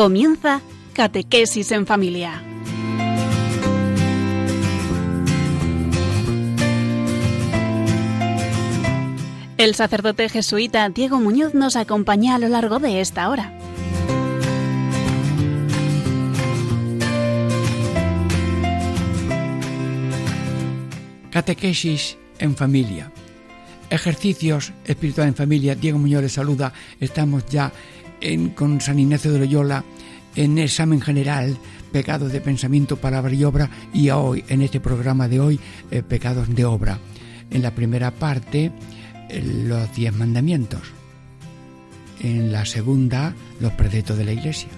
Comienza Catequesis en Familia. El sacerdote jesuita Diego Muñoz nos acompaña a lo largo de esta hora. Catequesis en familia. Ejercicios espiritual en familia. Diego Muñoz les saluda. Estamos ya en, con San Ignacio de Loyola en examen general, pecados de pensamiento, palabra y obra, y hoy, en este programa de hoy, eh, pecados de obra. En la primera parte, eh, los diez mandamientos. En la segunda, los preceptos de la Iglesia.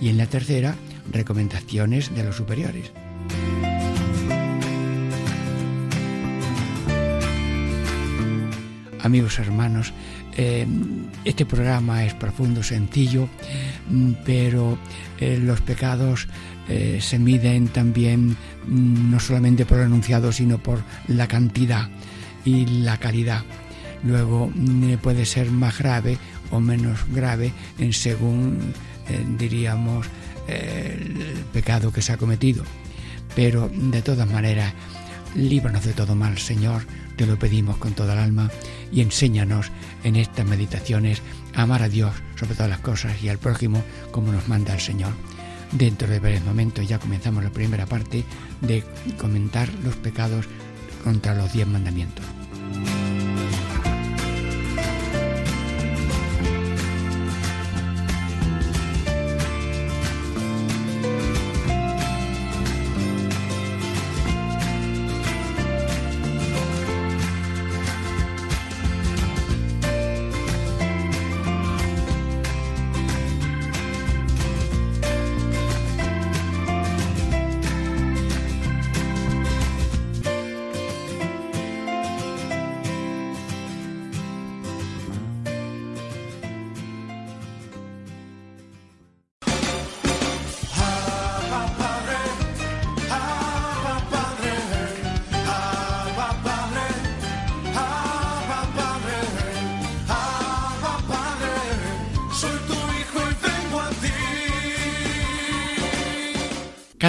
Y en la tercera, recomendaciones de los superiores. Amigos hermanos, eh, este programa es profundo, sencillo, mm, pero eh, los pecados eh, se miden también mm, no solamente por el enunciado, sino por la cantidad y la calidad. Luego mm, puede ser más grave o menos grave según, diríamos, el pecado que se ha cometido. Pero de todas maneras, líbranos de todo mal, Señor, te lo pedimos con toda el alma y enséñanos en estas meditaciones a amar a Dios sobre todas las cosas y al prójimo como nos manda el Señor. Dentro de varios momentos ya comenzamos la primera parte de comentar los pecados contra los diez mandamientos.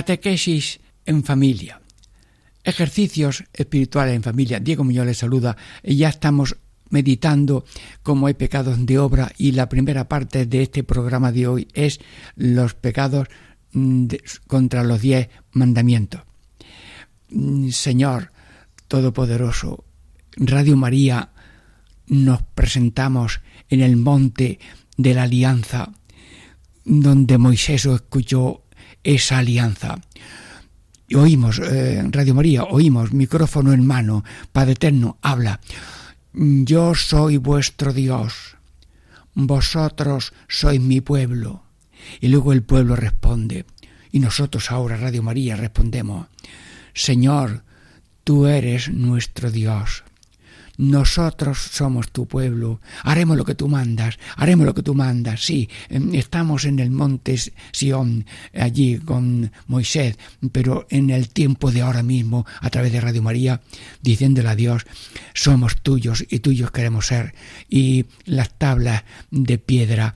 Catequesis en familia. Ejercicios espirituales en familia. Diego Muñoz les saluda y ya estamos meditando cómo hay pecados de obra y la primera parte de este programa de hoy es los pecados mm, contra los diez mandamientos. Mm, Señor Todopoderoso, Radio María, nos presentamos en el monte de la alianza, donde Moisés escuchó esa alianza. Y oímos, eh, Radio María, oímos, micrófono en mano, Padre Eterno, habla. Yo soy vuestro Dios, vosotros sois mi pueblo. Y luego el pueblo responde, y nosotros ahora, Radio María, respondemos, Señor, tú eres nuestro Dios. Nosotros somos tu pueblo, haremos lo que tú mandas, haremos lo que tú mandas. Sí, em, estamos en el monte Sión, allí con Moisés, pero en el tiempo de ahora mismo, a través de Radio María, diciéndole a Dios, somos tuyos y tuyos queremos ser. Y las tablas de piedra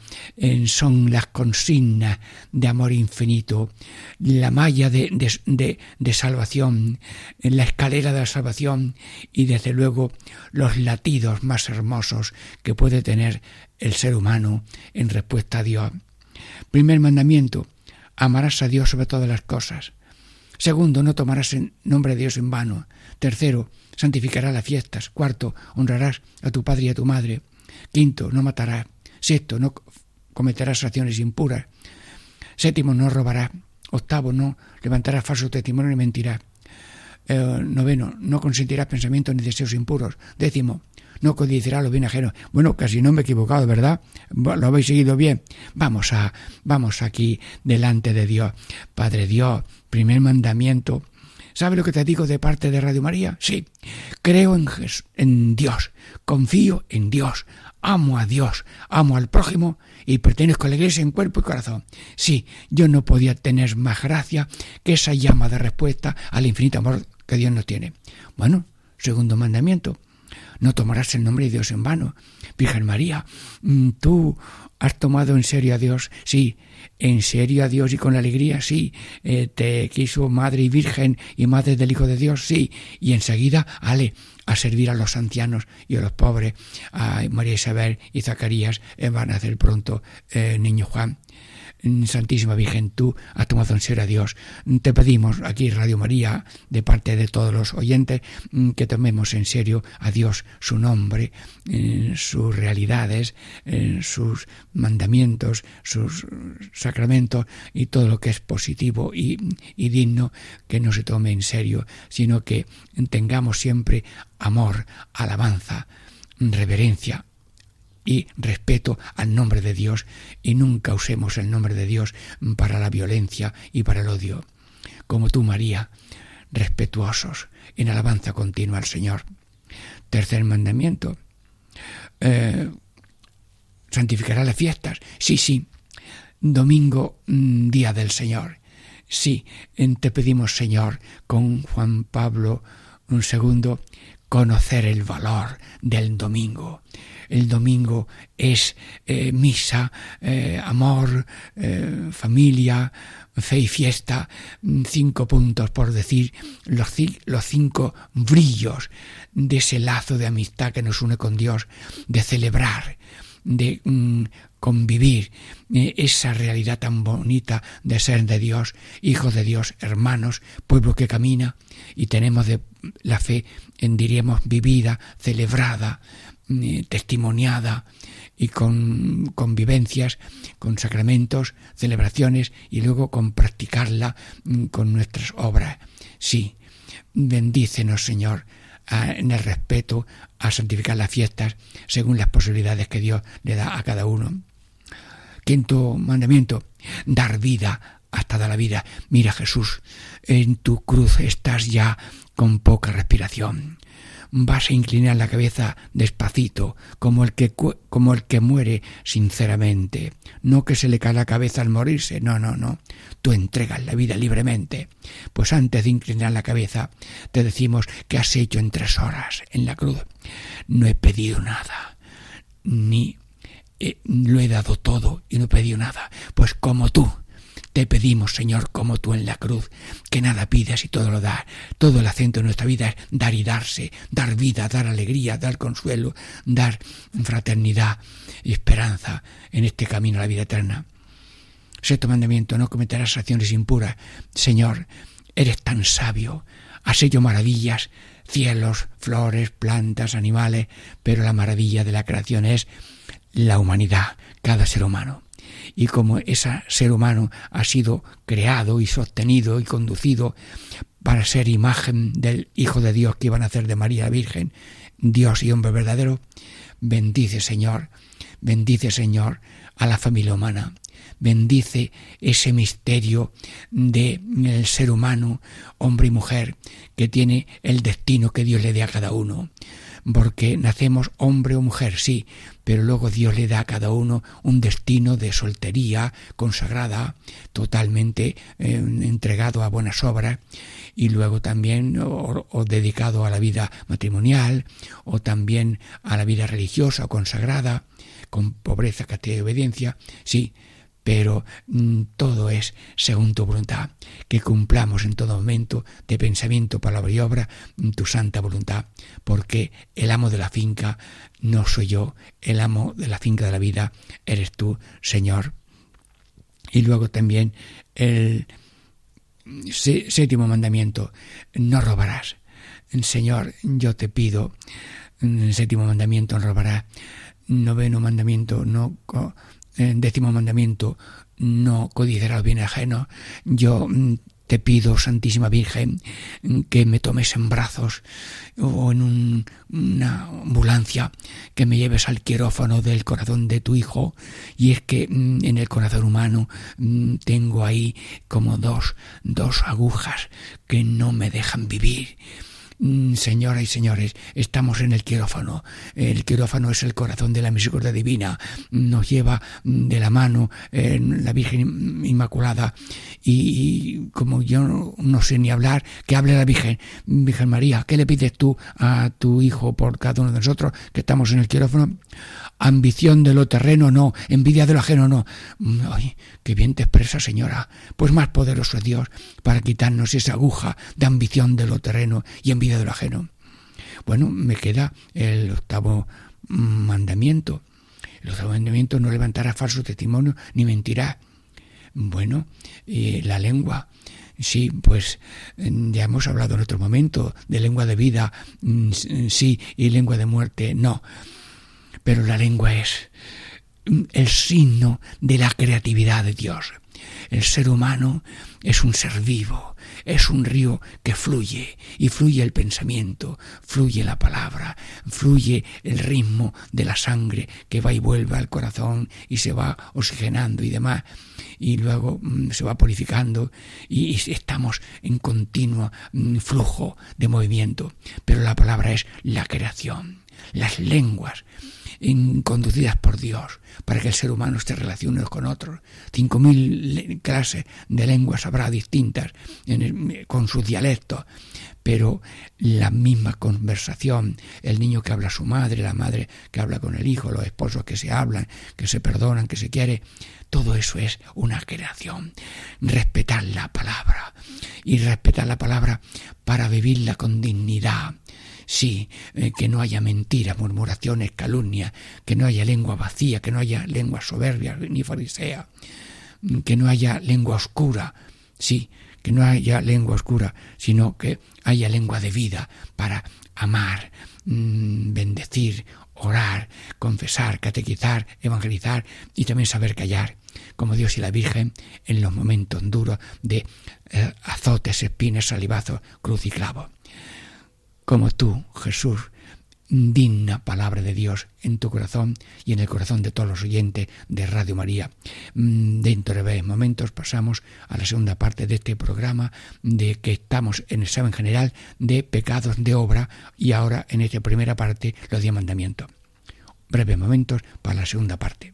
son las consignas de amor infinito, la malla de, de, de salvación, la escalera de la salvación y desde luego los latidos más hermosos que puede tener el ser humano en respuesta a Dios. Primer mandamiento, amarás a Dios sobre todas las cosas. Segundo, no tomarás el nombre de Dios en vano. Tercero, santificarás las fiestas. Cuarto, honrarás a tu padre y a tu madre. Quinto, no matarás. Sexto, no cometerás acciones impuras. Séptimo, no robarás. Octavo, no levantarás falso testimonio ni mentirás. Eh, noveno, no consentirá pensamientos ni deseos impuros. Décimo, no codiciará lo bien ajeno. Bueno, casi no me he equivocado, ¿verdad? ¿Lo habéis seguido bien? Vamos a, vamos aquí delante de Dios. Padre Dios, primer mandamiento. ¿Sabe lo que te digo de parte de Radio María? Sí, creo en, en Dios, confío en Dios, amo a Dios, amo al prójimo y pertenezco a la iglesia en cuerpo y corazón. Sí, yo no podía tener más gracia que esa llama de respuesta al infinito amor que Dios no tiene. Bueno, segundo mandamiento, no tomarás el nombre de Dios en vano. Virgen María, mm, tú ¿Has tomado en serio a Dios? Sí. ¿En serio a Dios y con alegría? Sí. Eh, ¿Te quiso madre y virgen y madre del Hijo de Dios? Sí. Y enseguida, ale, a servir a los ancianos y a los pobres, María Isabel y Zacarías, eh, van a hacer pronto eh, niño Juan. Santísima Virgen, tú has tomado en serio a Dios. Te pedimos aquí Radio María, de parte de todos los oyentes, mm, que tomemos en serio a Dios, su nombre, sus realidades, sus mandamientos, sus sacramentos y todo lo que es positivo y, y digno, que no se tome en serio, sino que tengamos siempre amor, alabanza, reverencia y respeto al nombre de Dios y nunca usemos el nombre de Dios para la violencia y para el odio. Como tú, María, respetuosos en alabanza continua al Señor. Tercer mandamiento. Eh, santificará las fiestas. Sí, sí. Domingo, mm, día del Señor. Sí, te pedimos, Señor, con Juan Pablo II, conocer el valor del domingo el domingo es eh, misa, eh, amor, eh, familia, fe y fiesta, mm, cinco puntos por decir los, cinco brillos de ese lazo de amistad que nos une con Dios, de celebrar, de mm, convivir esa realidad tan bonita de ser de Dios, hijos de Dios, hermanos, pueblo que camina y tenemos de la fe, en, diríamos, vivida, celebrada, testimoniada y con convivencias, con sacramentos, celebraciones y luego con practicarla mm, con nuestras obras. Sí, bendícenos, Señor, en el respeto a santificar las fiestas según las posibilidades que Dios le da a cada uno. Quinto mandamiento, dar vida hasta dar la vida. Mira Jesús, en tu cruz estás ya con poca respiración vas a inclinar la cabeza despacito, como el que, como el que muere sinceramente. No que se le cae la cabeza al morirse, no, no, no. Tú entregas la vida libremente. Pues antes de inclinar la cabeza, te decimos que has hecho en tres horas en la cruz. No he pedido nada, ni eh, lo he dado todo y no he pedido nada. Pues como tú te pedimos, Señor, como tú en la cruz, que nada pidas y todo lo das. Todo el acento de nuestra vida es dar y darse, dar vida, dar alegría, dar consuelo, dar fraternidad y esperanza en este camino a la vida eterna. Sexto mandamiento, no cometerás acciones impuras. Señor, eres tan sabio, has hecho maravillas, cielos, flores, plantas, animales, pero la maravilla de la creación es la humanidad, cada ser humano y como ese ser humano ha sido creado y sostenido y conducido para ser imagen del Hijo de Dios que iban a hacer de María Virgen, Dios y hombre verdadero, bendice Señor, bendice Señor a la familia humana, bendice ese misterio del ser humano, hombre y mujer, que tiene el destino que Dios le dé a cada uno porque nacemos hombre o mujer, sí, pero luego Dios le da a cada uno un destino de soltería consagrada, totalmente eh, entregado a buenas obras, y luego también o, dedicado a la vida matrimonial, o también a la vida religiosa o consagrada, con pobreza, castidad y obediencia, sí, pero mm, todo es según tu voluntad, que cumplamos en todo momento de pensamiento, palabra y obra mm, tu santa voluntad, porque el amo de la finca no soy yo, el amo de la finca de la vida eres tú, Señor. Y luego también el séptimo mandamiento, no robarás. Señor, yo te pido, mm, el séptimo mandamiento, no robarás. Noveno mandamiento, no décimo mandamiento, no codiciarás bien ajeno, yo mm, te pido, Santísima Virgen, que me tomes en brazos o en una ambulancia, que me lleves al quirófano del corazón de tu Hijo. Y es que mm, en el corazón humano mm, tengo ahí como dos, dos agujas que no me dejan vivir Mm, señoras y señores, estamos en el quirófano. El quirófano es el corazón de la misericordia divina. Nos lleva mm, de la mano la Virgen Inmaculada. Y, como yo no, sé ni hablar, que hable la Virgen. Virgen María, ¿qué le pides tú a tu hijo por cada uno de nosotros que estamos en el quirófano? Ambición de lo terreno, no. Envidia de lo ajeno, no. Mm, ay, qué bien te expresa, señora. Pues más poderoso es Dios para quitarnos esa aguja de ambición de lo terreno y envidia de lo ajeno. Bueno, me queda el octavo mandamiento. El octavo mandamiento no levantará falso testimonio ni mentirá. Bueno, y la lengua. Sí, pues ya hemos hablado en otro momento de lengua de vida, mm, sí, y lengua de muerte, no. Pero la lengua es el signo de la creatividad de Dios. El ser humano es un ser vivo, es un río que fluye y fluye el pensamiento, fluye la palabra, fluye el ritmo de la sangre que va y vuelve al corazón y se va oxigenando y demás y luego mm, se va purificando y, estamos en continuo mm, flujo de movimiento. Pero la palabra es la creación, las lenguas conducidas por Dios para que el ser humano esté relacionado con otros. Cinco mil clases de lenguas habrá distintas con sus dialectos, pero la misma conversación, el niño que habla a su madre, la madre que habla con el hijo, los esposos que se hablan, que se perdonan, que se quiere, todo eso es una creación. Respetar la palabra y respetar la palabra para vivirla con dignidad Sí, eh, que no haya mentira, murmuraciones, calumnias, que no haya lengua vacía, que no haya lengua soberbia ni farisea, que no haya lengua oscura, sí, que no haya lengua oscura, sino que haya lengua de vida para amar, mm, bendecir, orar, confesar, catequizar, evangelizar y también saber callar, como Dios y la Virgen en los momentos duros de eh, azotes, espinas, salivazos, cruz y clavo como tú, Jesús, digna palabra de Dios en tu corazón y en el corazón de todos los oyentes de Radio María. Mm, dentro de breves momentos pasamos a la segunda parte de este programa de que estamos en el examen general de pecados de obra y ahora en esta primera parte los diez mandamientos. Breves momentos para la segunda parte.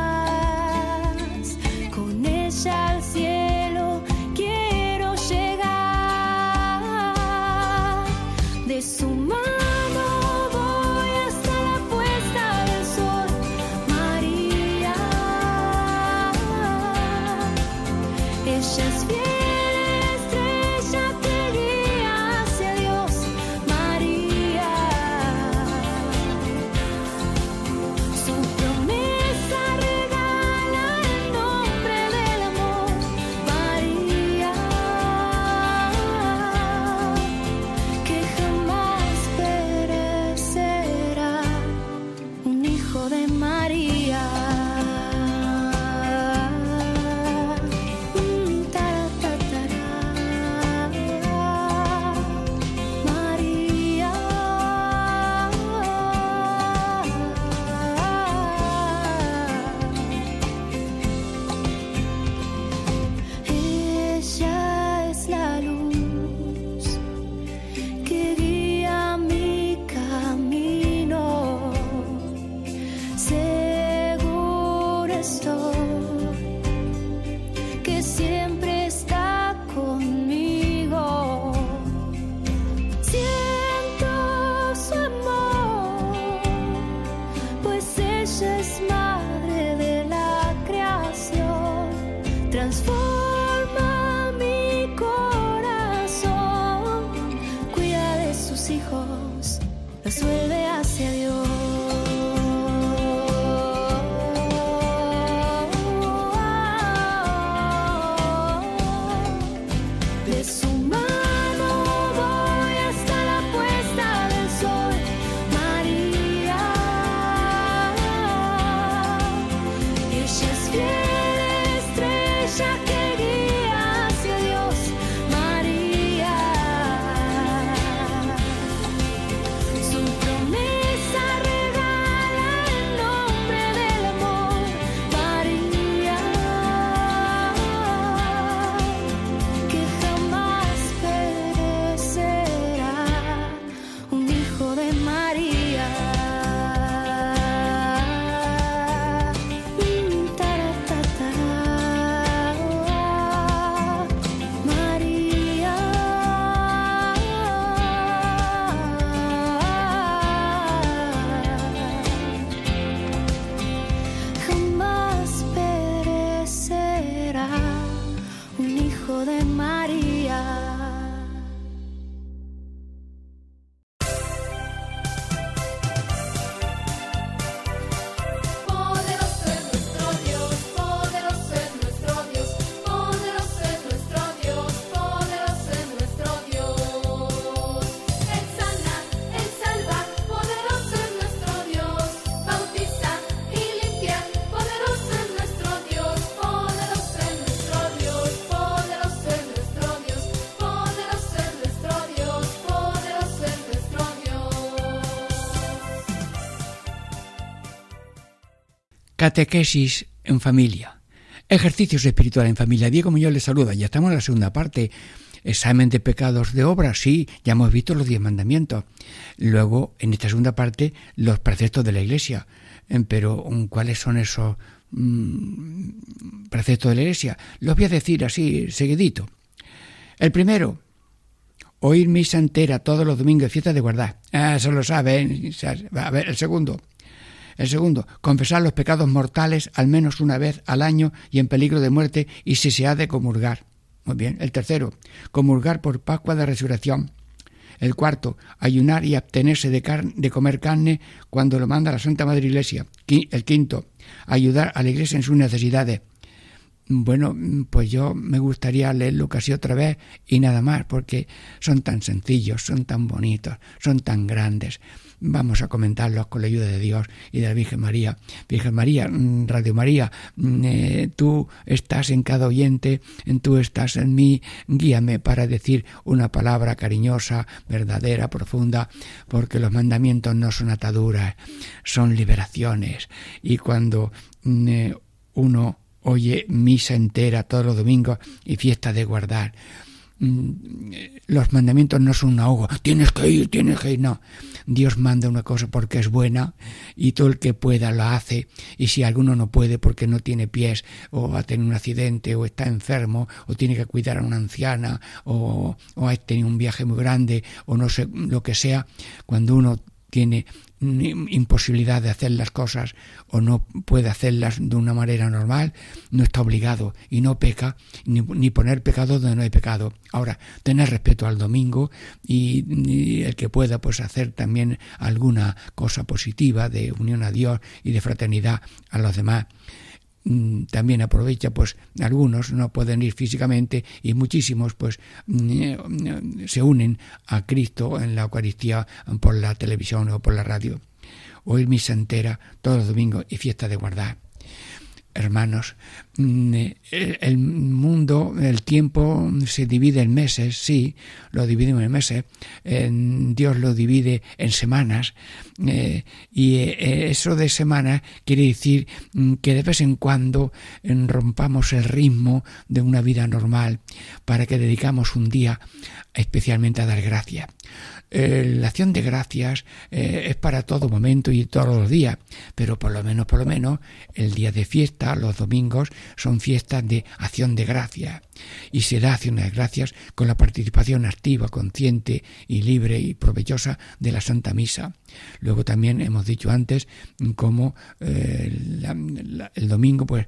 Catequesis en familia. Ejercicios espirituales en familia. Diego Muñoz les saluda. Ya estamos en la segunda parte. Examen de pecados de obra, sí, ya hemos visto los diez mandamientos. Luego, en esta segunda parte, los preceptos de la Iglesia. Eh, pero, ¿cuáles son esos mm, preceptos de la Iglesia? Los voy a decir así, seguidito. El primero, oír misa entera todos los domingos de fiesta de guardar. Ah, eso lo saben. A ver, el segundo, el segundo, confesar los pecados mortales al menos una vez al año y en peligro de muerte y si se ha de comulgar. Muy bien. El tercero, comulgar por Pascua de Resurrección. El cuarto, ayunar y abstenerse de, de, comer carne cuando lo manda la Santa Madre Iglesia. El quinto, ayudar a la Iglesia en sus necesidades. Bueno, pues yo me gustaría leerlo casi otra vez y nada más, porque son tan sencillos, son tan bonitos, son tan grandes vamos a comentarlos con la ayuda de Dios y de la Virgen María. Virgen María, mm, Radio María, mm, eh, tú estás en cada oyente, tú estás en mí, guíame para decir una palabra cariñosa, verdadera, profunda, porque los mandamientos no son ataduras, son liberaciones. Y cuando mm, eh, uno oye misa entera todos los domingos y fiesta de guardar, los mandamientos no son un ahogo, tienes que ir, tienes que ir, no. Dios manda una cosa porque es buena y todo el que pueda lo hace. Y si alguno no puede porque no tiene pies o ha tenido un accidente o está enfermo o tiene que cuidar a una anciana o ha tenido un viaje muy grande o no sé lo que sea, cuando uno tiene imposibilidad de hacer las cosas o no puede hacerlas de una manera normal, no está obligado y no peca, ni, poner pecado donde no hay pecado. Ahora, tener respeto al domingo y, y, el que pueda pues hacer también alguna cosa positiva de unión a Dios y de fraternidad a los demás. Mm, también aprovecha pues algunos no pueden ir físicamente y muchísimos pues mm, se unen a Cristo en la Eucaristía por la televisión o por la radio. Oír misa entera todos los domingos y fiesta de guardar hermanos, mm, eh, el mundo, el tiempo se divide en meses, sí, lo dividimos en meses, Dios lo divide en semanas, eh, y eh, eso de semanas quiere decir mm, que de vez en cuando rompamos el ritmo de una vida normal para que dedicamos un día especialmente a dar gracias. La acción de gracias es para todo momento y todos los días, pero por lo menos, por lo menos, el día de fiesta, los domingos, son fiestas de acción de gracias. Y se da acción de gracias con la participación activa, consciente y libre y provechosa de la Santa Misa. Luego también hemos dicho antes cómo eh, el domingo pues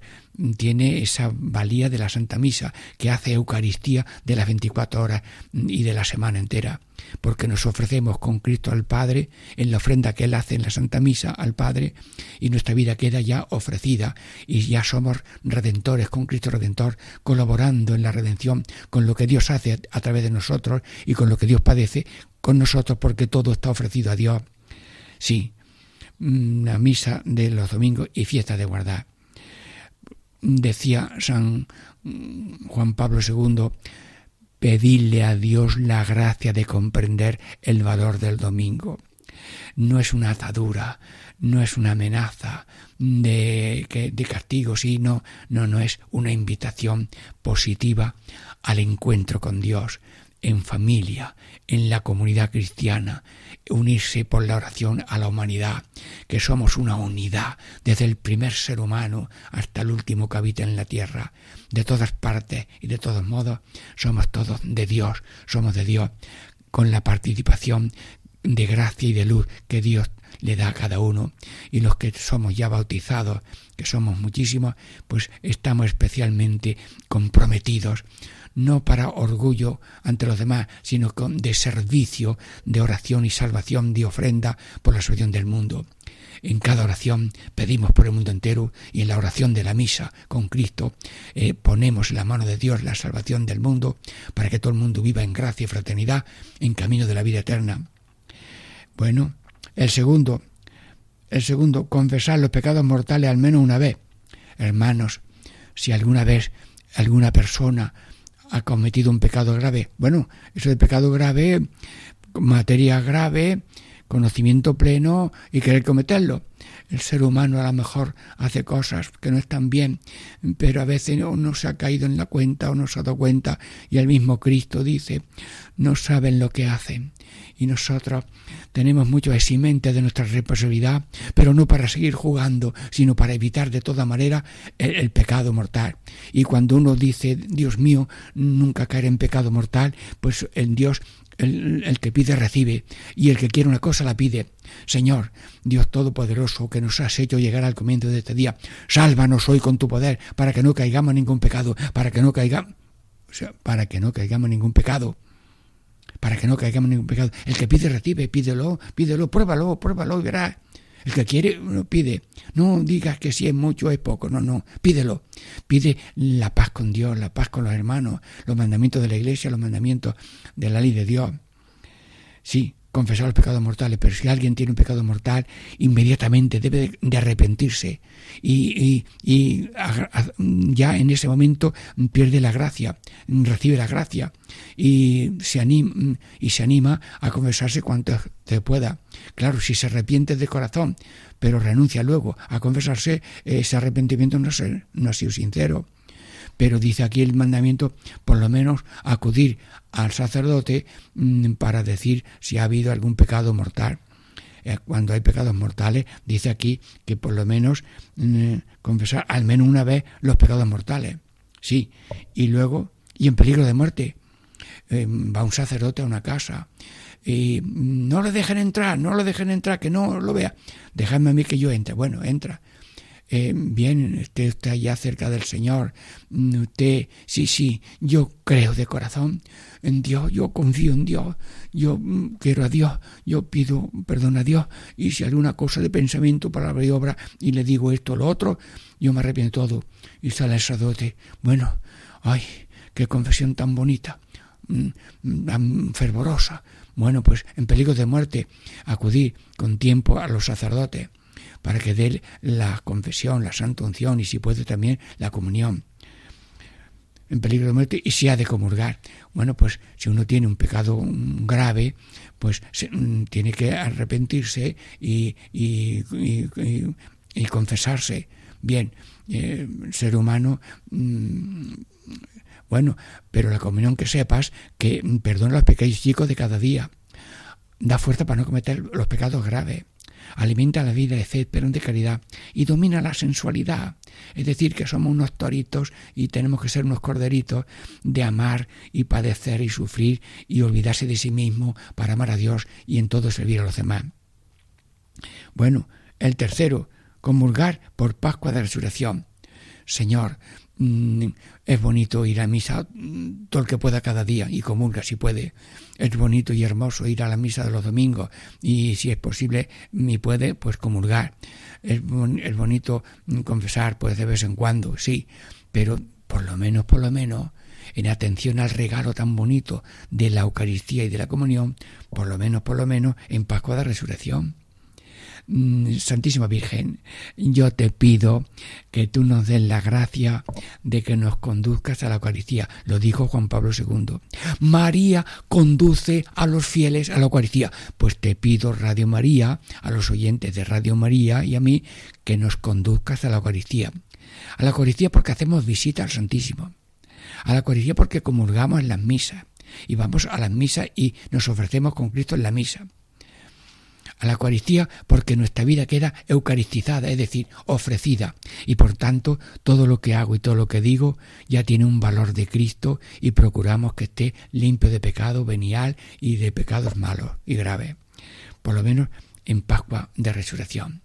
tiene esa valía de la Santa Misa que hace Eucaristía de las 24 horas y de la semana entera porque nos ofrecemos con Cristo al Padre en la ofrenda que Él hace en la Santa Misa al Padre y nuestra vida queda ya ofrecida y ya somos redentores con Cristo Redentor colaborando en la redención, con lo que Dios hace a través de nosotros y con lo que Dios padece con nosotros, porque todo está ofrecido a Dios. Sí, mm, la misa de los domingos y fiesta de guardar. Decía San mm, Juan Pablo II, pedirle a Dios la gracia de comprender el valor del domingo. No es una atadura, no es una amenaza de, de castigo, sino no, no es una invitación positiva al encuentro con Dios, en familia, en la comunidad cristiana, unirse por la oración a la humanidad, que somos una unidad, desde el primer ser humano hasta el último que habita en la tierra, de todas partes y de todos modos, somos todos de Dios, somos de Dios, con la participación de gracia y de luz que Dios le da a cada uno. Y los que somos ya bautizados, que somos muchísimos, pues estamos especialmente comprometidos no para orgullo ante los demás, sino con, de servicio, de oración y salvación, de ofrenda por la salvación del mundo. En cada oración pedimos por el mundo entero y en la oración de la misa con Cristo eh, ponemos en la mano de Dios la salvación del mundo para que todo el mundo viva en gracia y fraternidad en camino de la vida eterna. Bueno, el segundo, el segundo, confesar los pecados mortales al menos una vez. Hermanos, si alguna vez alguna persona ha cometido un pecado grave. Bueno, eso de pecado grave, materia grave, conocimiento pleno y querer cometerlo. El ser humano a lo mejor hace cosas que no están bien, pero a veces no se ha caído en la cuenta o no se ha dado cuenta y el mismo Cristo dice, no saben lo que hacen. Y nosotros tenemos mucho eximente de nuestra responsabilidad, pero no para seguir jugando, sino para evitar de toda manera el, pecado mortal. Y cuando uno dice, Dios mío, nunca caer en pecado mortal, pues el Dios el, el, que pide recibe, y el que quiere una cosa la pide. Señor, Dios Todopoderoso, que nos has hecho llegar al comienzo de este día, sálvanos hoy con tu poder, para que no caigamos en ningún pecado, para que no caigamos, para que no caigamos en ningún pecado para que no caigamos en ningún pecado. El que pide, recibe, pídelo, pídelo, pruébalo, pruébalo y verás. El que quiere, no pide. No digas que si es mucho es poco, no, no, pídelo. Pide la paz con Dios, la paz con los hermanos, los mandamientos de la iglesia, los mandamientos de la ley de Dios. Sí, confesar los pecados mortales, pero si alguien tiene un pecado mortal, inmediatamente debe de arrepentirse y, ya en ese momento pierde la gracia, recibe la gracia y se anima, y se anima a confesarse cuanto se pueda. Claro, si se arrepiente de corazón, pero renuncia luego a confesarse, ese arrepentimiento no, no ha sido sincero pero dice aquí el mandamiento por lo menos acudir al sacerdote mm, para decir si ha habido algún pecado mortal. Eh, cuando hay pecados mortales, dice aquí que por lo menos mm, confesar al menos una vez los pecados mortales. Sí, y luego, y en peligro de muerte, eh, va un sacerdote a una casa y no lo dejen entrar, no lo dejen entrar, que no lo vea. Dejadme a mí que yo entre. Bueno, entra eh, bien, usted está ya cerca del Señor, mm, usted, sí, sí, yo creo de corazón en Dios, yo confío en Dios, yo mm, quiero a Dios, yo pido perdón a Dios, y si alguna cosa de pensamiento, palabra y obra, y le digo esto o lo otro, yo me arrepiento todo. Y sale el sacerdote, bueno, ay, qué confesión tan bonita, mm, tan fervorosa. Bueno, pues en peligro de muerte, acudir con tiempo a los sacerdotes para que dé la confesión, la santa unción y si puede también la comunión en peligro de muerte y se ha de comulgar. Bueno, pues si uno tiene un pecado grave, pues mm, tiene que arrepentirse y, y, confesarse. Bien, eh, ser humano, mm, bueno, pero la comunión que sepas que perdona los pecados chicos de cada día. Da fuerza para no cometer los pecados graves alimenta la vida de fe, pero de caridad, y domina la sensualidad. Es decir, que somos unos toritos y tenemos que ser unos corderitos de amar y padecer y sufrir y olvidarse de sí mismo para amar a Dios y en todo servir a los demás. Bueno, el tercero, comulgar por Pascua de Resurrección. Señor, es bonito ir a misa mm, todo el que pueda cada día y comulga si puede. Es bonito y hermoso ir a la misa de los domingos y si es posible y puede, pues comulgar. Es, es bonito mm, confesar pues de vez en cuando, sí, pero por lo menos, por lo menos en atención al regalo tan bonito de la Eucaristía y de la comunión, por lo menos, por lo menos, en Pascua de Resurrección. Mm, Santísima Virgen, yo te pido que tú nos des la gracia de que nos conduzcas a la Eucaristía. Lo dijo Juan Pablo II. María conduce a los fieles a la Eucaristía. Pues te pido, Radio María, a los oyentes de Radio María y a mí, que nos conduzcas a la Eucaristía. A la Eucaristía porque hacemos visita al Santísimo. A la Eucaristía porque comulgamos en las misas. Y vamos a las misas y nos ofrecemos con Cristo en la misa a la Eucaristía porque nuestra vida queda eucaristizada, es decir, ofrecida, y por tanto todo lo que hago y todo lo que digo ya tiene un valor de Cristo y procuramos que esté limpio de pecado venial y de pecados malos y graves, por lo menos en Pascua de Resurrección.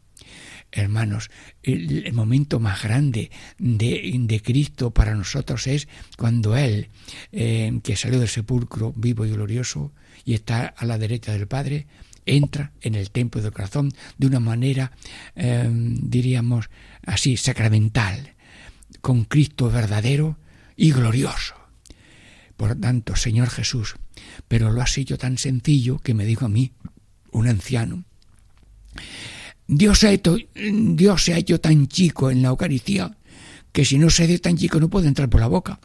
Hermanos, el, momento más grande de, de, Cristo para nosotros es cuando Él, eh, que salió del sepulcro vivo y glorioso y está a la derecha del Padre, entra en el templo del corazón de una manera, em, diríamos así, sacramental, con Cristo verdadero y glorioso. Por tanto, Señor Jesús, pero lo has hecho tan sencillo que me dijo a mí, un anciano, Dios, ha hecho, Dios se ha hecho tan chico en la Eucaristía que si no se hace tan chico no puede entrar por la boca.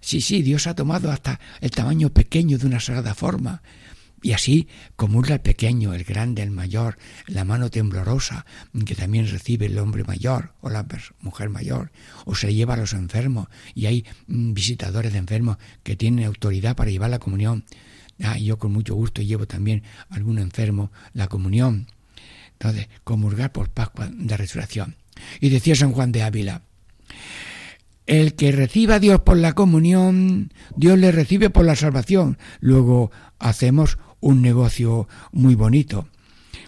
Sí, sí, Dios ha tomado hasta el tamaño pequeño de una sagrada forma, y así comulga el pequeño, el grande, el mayor, la mano temblorosa que también recibe el hombre mayor o la mujer mayor, o se lleva a los enfermos y hay mm, visitadores de enfermos que tienen autoridad para llevar la comunión. Ah, yo con mucho gusto llevo también a algún enfermo la comunión. Entonces, comulgar por Pascua de Resurrección. Y decía San Juan de Ávila, el que reciba a Dios por la comunión, Dios le recibe por la salvación. Luego hacemos un negocio muy bonito.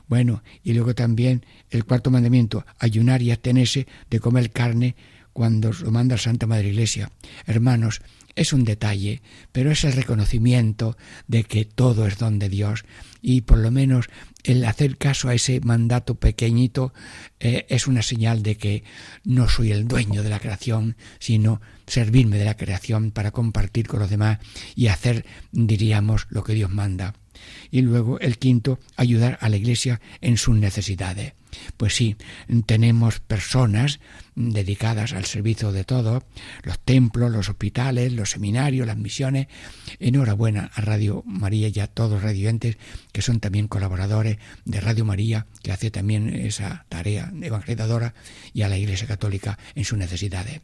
Bueno, y luego también el cuarto mandamiento, ayunar y abstenerse de comer carne cuando lo manda Santa Madre Iglesia. Hermanos, es un detalle, pero es el reconocimiento de que todo es don de Dios y por lo menos el hacer caso a ese mandato pequeñito eh, es una señal de que no soy el dueño de la creación, sino servirme de la creación para compartir con los demás y hacer, diríamos, lo que Dios manda. Y luego el quinto, ayudar a la Iglesia en sus necesidades. Pues sí, tenemos personas dedicadas al servicio de todo, los templos, los hospitales, los seminarios, las misiones. Enhorabuena a Radio María y a todos los radioentes que son también colaboradores de Radio María, que hace también esa tarea evangelizadora, y a la Iglesia Católica en sus necesidades.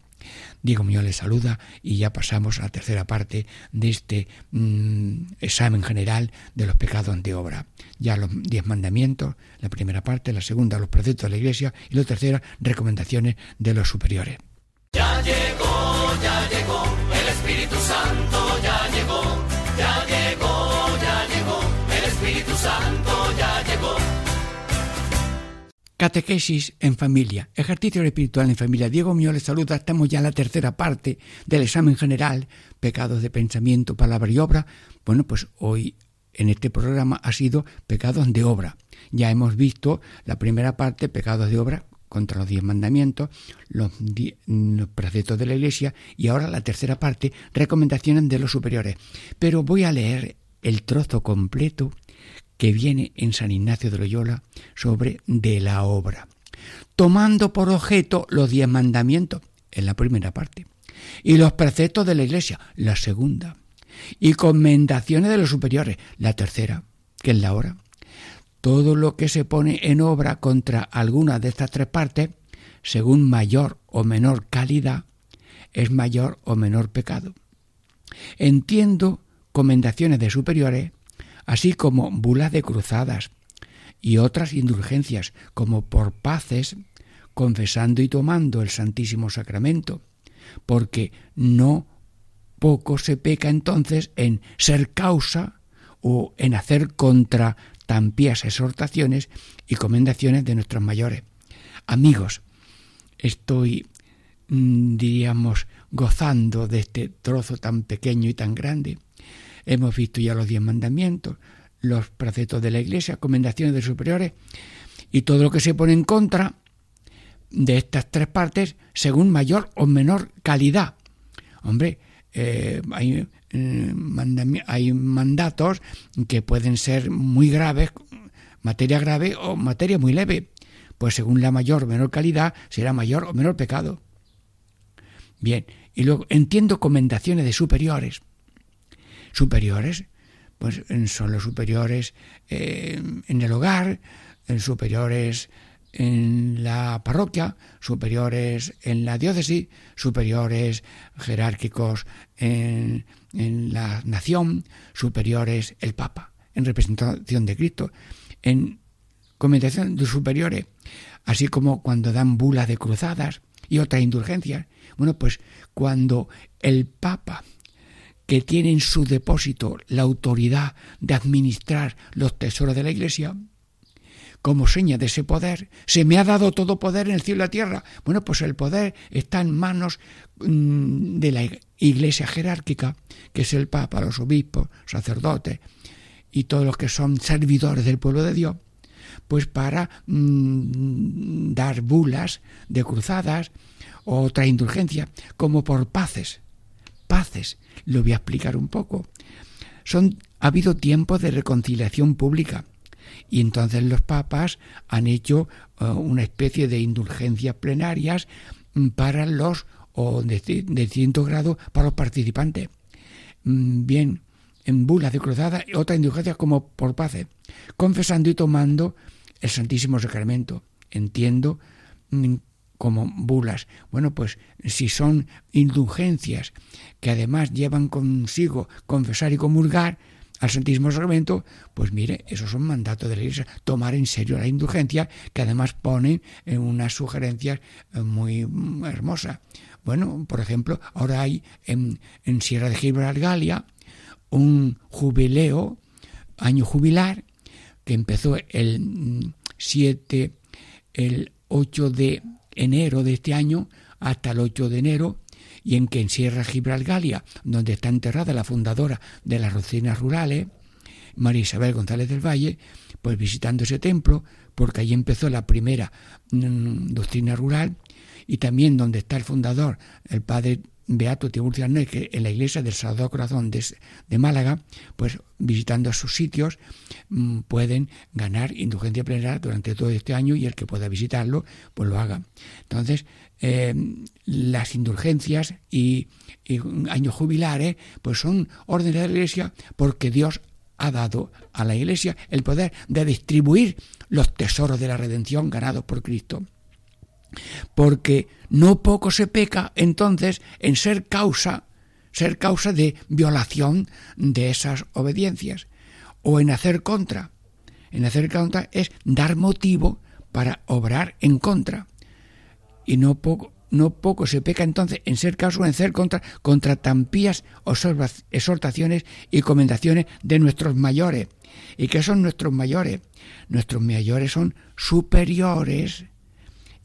Diego Muñoz les saluda y ya pasamos a la tercera parte de este mm, examen general de los pecados de obra. Ya los diez mandamientos, la primera parte, la segunda, los preceptos de la Iglesia y la tercera, recomendaciones de los superiores. Catequesis en familia, ejercicio espiritual en familia. Diego mío les saluda, estamos ya en la tercera parte del examen general, pecados de pensamiento, palabra y obra. Bueno, pues hoy en este programa ha sido pecados de obra. Ya hemos visto la primera parte, pecados de obra contra los diez mandamientos, los, los, preceptos de la Iglesia y ahora la tercera parte, recomendaciones de los superiores. Pero voy a leer el trozo completo que viene en San Ignacio de Loyola sobre de la obra, tomando por objeto los diez mandamientos, en la primera parte, y los preceptos de la Iglesia, la segunda, y comendaciones de los superiores, la tercera, que es la hora. Todo lo que se pone en obra contra alguna de estas tres partes, según mayor o menor calidad, es mayor o menor pecado. Entiendo comendaciones de superiores así como bulas de cruzadas y otras indulgencias, como por paces, confesando y tomando el Santísimo Sacramento, porque no poco se peca entonces en ser causa o en hacer contra tan pías exhortaciones y comendaciones de nuestros mayores. Amigos, estoy, mm, diríamos, gozando de este trozo tan pequeño y tan grande Hemos visto ya los diez mandamientos, los preceptos de la Iglesia, recomendaciones de superiores y todo lo que se pone en contra de estas tres partes según mayor o menor calidad. Hombre, eh, hay, eh, hay mandatos que pueden ser muy graves, materia grave o materia muy leve. Pues según la mayor o menor calidad será mayor o menor pecado. Bien, y luego entiendo comendaciones de superiores. Superiores, pues son los superiores eh, en el hogar, superiores en la parroquia, superiores en la diócesis, superiores jerárquicos en, en la nación, superiores el Papa, en representación de Cristo, en comentación de superiores, así como cuando dan bulas de cruzadas y otras indulgencias. Bueno, pues cuando el Papa que tiene en su depósito la autoridad de administrar los tesoros de la Iglesia, como seña de ese poder, se me ha dado todo poder en el cielo y la tierra. Bueno, pues el poder está en manos mm, de la iglesia jerárquica, que es el Papa, los obispos, sacerdotes y todos los que son servidores del pueblo de Dios, pues para mm, dar bulas de cruzadas o otra indulgencia, como por paces. Paces, lo voy a explicar un poco. Son, ha habido tiempos de reconciliación pública y entonces los papas han hecho eh, una especie de indulgencias plenarias mm, para los o de, distinto grado para los participantes. Mm, bien, en bulas de cruzada y otra indulgencia como por paz, confesando y tomando el Santísimo Sacramento. Entiendo mm, como bulas. Bueno, pues si son indulgencias que además llevan consigo confesar y comulgar, al Santísimo Sacramento, pues mire, esos son mandatos de la Iglesia, tomar en serio la indulgencia, que además ponen en unas sugerencias eh, muy mm, hermosas. Bueno, por ejemplo, ahora hay en, Sierra de Gibraltar un jubileo, año jubilar, que empezó el 7, mm, el 8 de enero de este año hasta el 8 de enero y en que en Sierra Gibralgalia, donde está enterrada la fundadora de las rocinas rurales, María Isabel González del Valle, pues visitando ese templo, porque allí empezó la primera mm, doctrina rural, y también donde está el fundador, el padre Beato Tiburcio Arnés, en la iglesia del Sagrado Corazón de, Málaga, pues visitando sus sitios, mm, pueden ganar indulgencia plenaria durante todo este año y el que pueda visitarlo, pues lo haga. Entonces, eh, las indulgencias y, años jubilares, pues son órdenes de la Iglesia porque Dios ha dado a la Iglesia el poder de distribuir los tesoros de la redención ganados por Cristo. Porque no poco se peca entonces en ser causa, ser causa de violación de esas obediencias o en hacer contra. En hacer contra es dar motivo para obrar en contra y no poco, no poco se peca entonces en ser caso en ser contra, contra tan pías exhortaciones y comendaciones de nuestros mayores. ¿Y qué son nuestros mayores? Nuestros mayores son superiores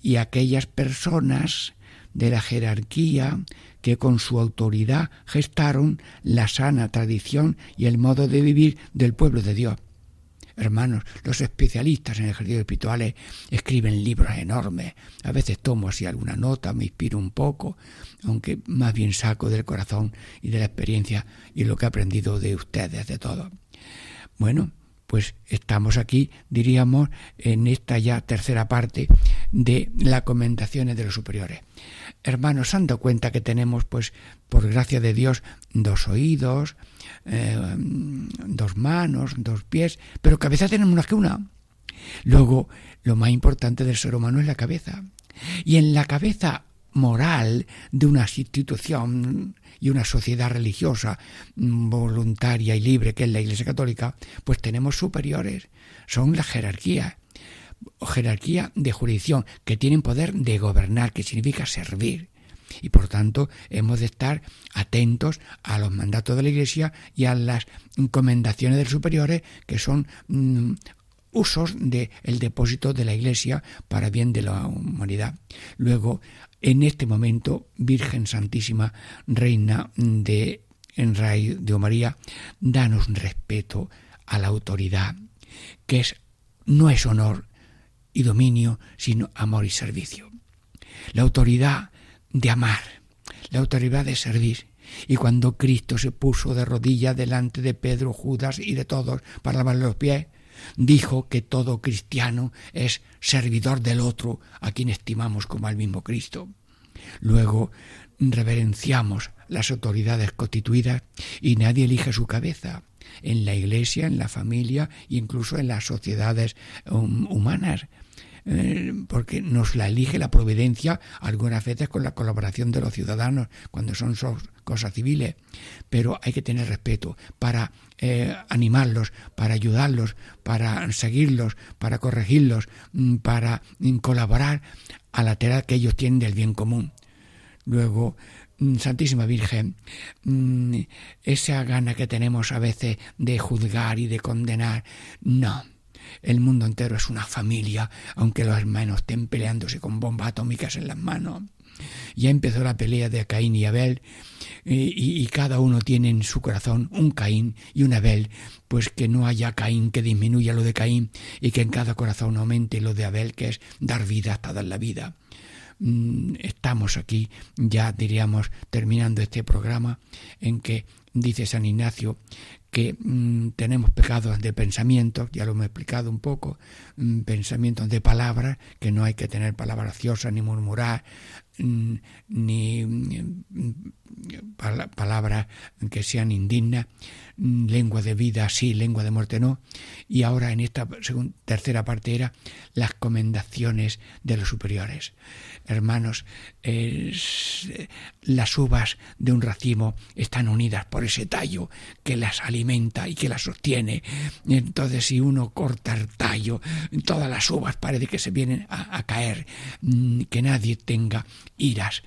y aquellas personas de la jerarquía que con su autoridad gestaron la sana tradición y el modo de vivir del pueblo de Dios. Hermanos, los especialistas en ejercicios espirituales escriben libros enormes. A veces tomo así alguna nota, me inspiro un poco, aunque más bien saco del corazón y de la experiencia y lo que he aprendido de ustedes, de todo. Bueno, pues estamos aquí, diríamos, en esta ya tercera parte de las comentaciones de los superiores. Hermanos, ¿se cuenta que tenemos, pues, por gracia de Dios, dos oídos, eh, dos manos, dos pies, pero cabeza tenemos más que una. Luego, lo más importante del ser humano es la cabeza. Y en la cabeza moral de una institución y una sociedad religiosa mm, voluntaria y libre que es la Iglesia Católica, pues tenemos superiores, son la jerarquía, jerarquía de jurisdicción, que tienen poder de gobernar, que significa servir. Y por tanto hemos de estar atentos a los mandatos de la Iglesia y a las encomendaciones de los superiores que son mm, usos del depósito de la Iglesia para bien de la humanidad. Luego, en este momento, Virgen Santísima, Reina de Enray de María, danos respeto a la autoridad, que es, no es honor y dominio, sino amor y servicio. La autoridad de amar, la autoridad de servir. Y cuando Cristo se puso de rodillas delante de Pedro, Judas y de todos para lavarle los pies, dijo que todo cristiano es servidor del otro, a quien estimamos como al mismo Cristo. Luego reverenciamos las autoridades constituidas y nadie elige su cabeza en la iglesia, en la familia e incluso en las sociedades um, humanas. Eh, porque nos la elige la providencia algunas veces con la colaboración de los ciudadanos cuando son cosas civiles, pero hay que tener respeto para eh, animarlos, para ayudarlos, para seguirlos, para corregirlos, mm, para mm, colaborar a la tarea que ellos tienen del bien común. Luego, mm, Santísima Virgen, esa gana que tenemos a veces de juzgar y de condenar, no el mundo entero es una familia, aunque los hermanos estén peleándose con bombas atómicas en las manos. Ya empezó la pelea de Caín y Abel, y, cada uno tiene en su corazón un Caín y un Abel, pues que no haya Caín que disminuya lo de Caín y que en cada corazón aumente lo de Abel, que es dar vida hasta dar la vida. Mm, estamos aquí, ya diríamos, terminando este programa, en que dice San Ignacio que mm, tenemos pecados de pensamiento, ya lo hemos explicado un poco, pensamientos de palabras, que no hay que tener palabras ociosas ni murmurar, mm, ni palabras que sean indignas, lengua de vida sí, lengua de muerte no, y ahora en esta tercera parte era las comendaciones de los superiores hermanos, las uvas de un racimo están unidas por ese tallo que las alimenta y que las sostiene. Entonces, si uno corta el tallo, todas las uvas parece que se vienen a, caer. Mm, que nadie tenga iras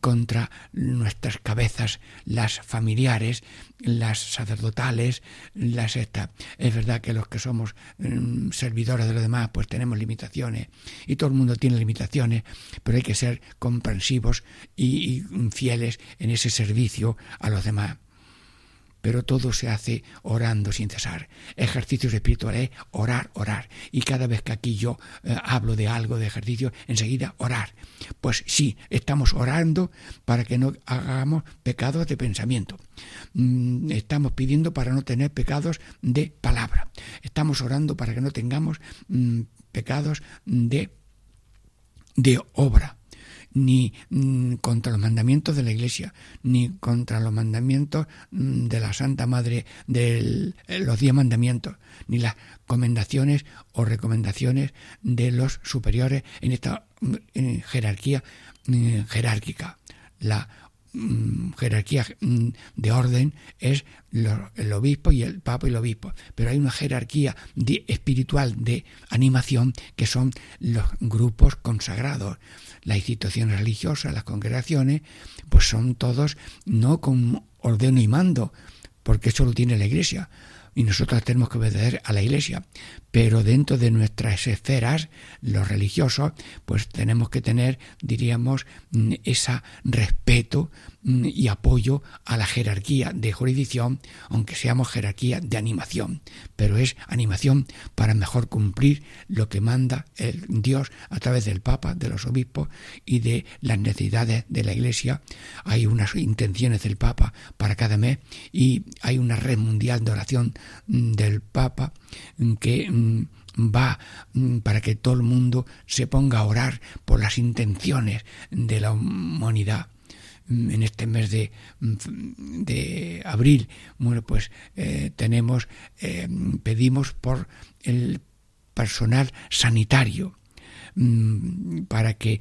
contra nuestras cabezas, las familiares, las sacerdotales, las estas. Es verdad que los que somos mm, servidores de los demás, pues tenemos limitaciones y todo el mundo tiene limitaciones, pero hay que ser comprensivos y, fieles en ese servicio a los demás pero todo se hace orando sin cesar. Ejercicios espirituales, orar, orar. Y cada vez que aquí yo eh, hablo de algo de ejercicio, enseguida orar. Pues sí, estamos orando para que no hagamos pecados de pensamiento. Mm, estamos pidiendo para no tener pecados de palabra. Estamos orando para que no tengamos mm, pecados de, de obra ni mm, contra los mandamientos de la Iglesia, ni contra los mandamientos mm, de la Santa Madre de eh, los diez mandamientos, ni las comendaciones o recomendaciones de los superiores en esta mm, jerarquía jerárquica. La jerarquía de orden es el obispo y el papa y el obispo, pero hay una jerarquía espiritual de animación que son los grupos consagrados, las instituciones religiosas, las congregaciones, pues son todos no con ordeno y mando, porque eso lo tiene la Iglesia, y nosotros tenemos que obedecer a la Iglesia, pero dentro de nuestras esferas, los religiosos, pues tenemos que tener, diríamos, mm, ese respeto mm, y apoyo a la jerarquía de jurisdicción, aunque seamos jerarquía de animación, pero es animación para mejor cumplir lo que manda el Dios a través del Papa, de los obispos y de las necesidades de la Iglesia. Hay unas intenciones del Papa para cada mes y hay una red mundial de oración mm, del Papa que va mm, para que todo el mundo se ponga a orar por las intenciones de la humanidad. Mm, en este mes de, de abril bueno pues eh, eh, pedimos por el personal sanitario. Mm, para que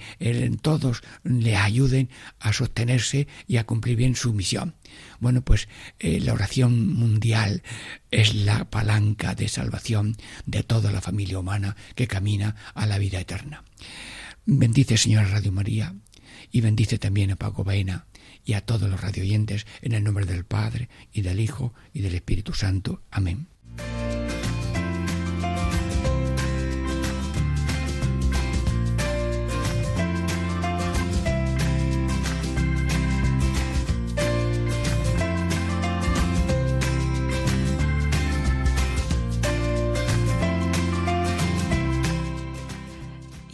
todos le ayuden a sostenerse y a cumplir bien su misión. Bueno, pues eh, la oración mundial es la palanca de salvación de toda la familia humana que camina a la vida eterna. Bendice, Señora Radio María, y bendice también a Paco Baena y a todos los radioyentes en el nombre del Padre y del Hijo y del Espíritu Santo. Amén.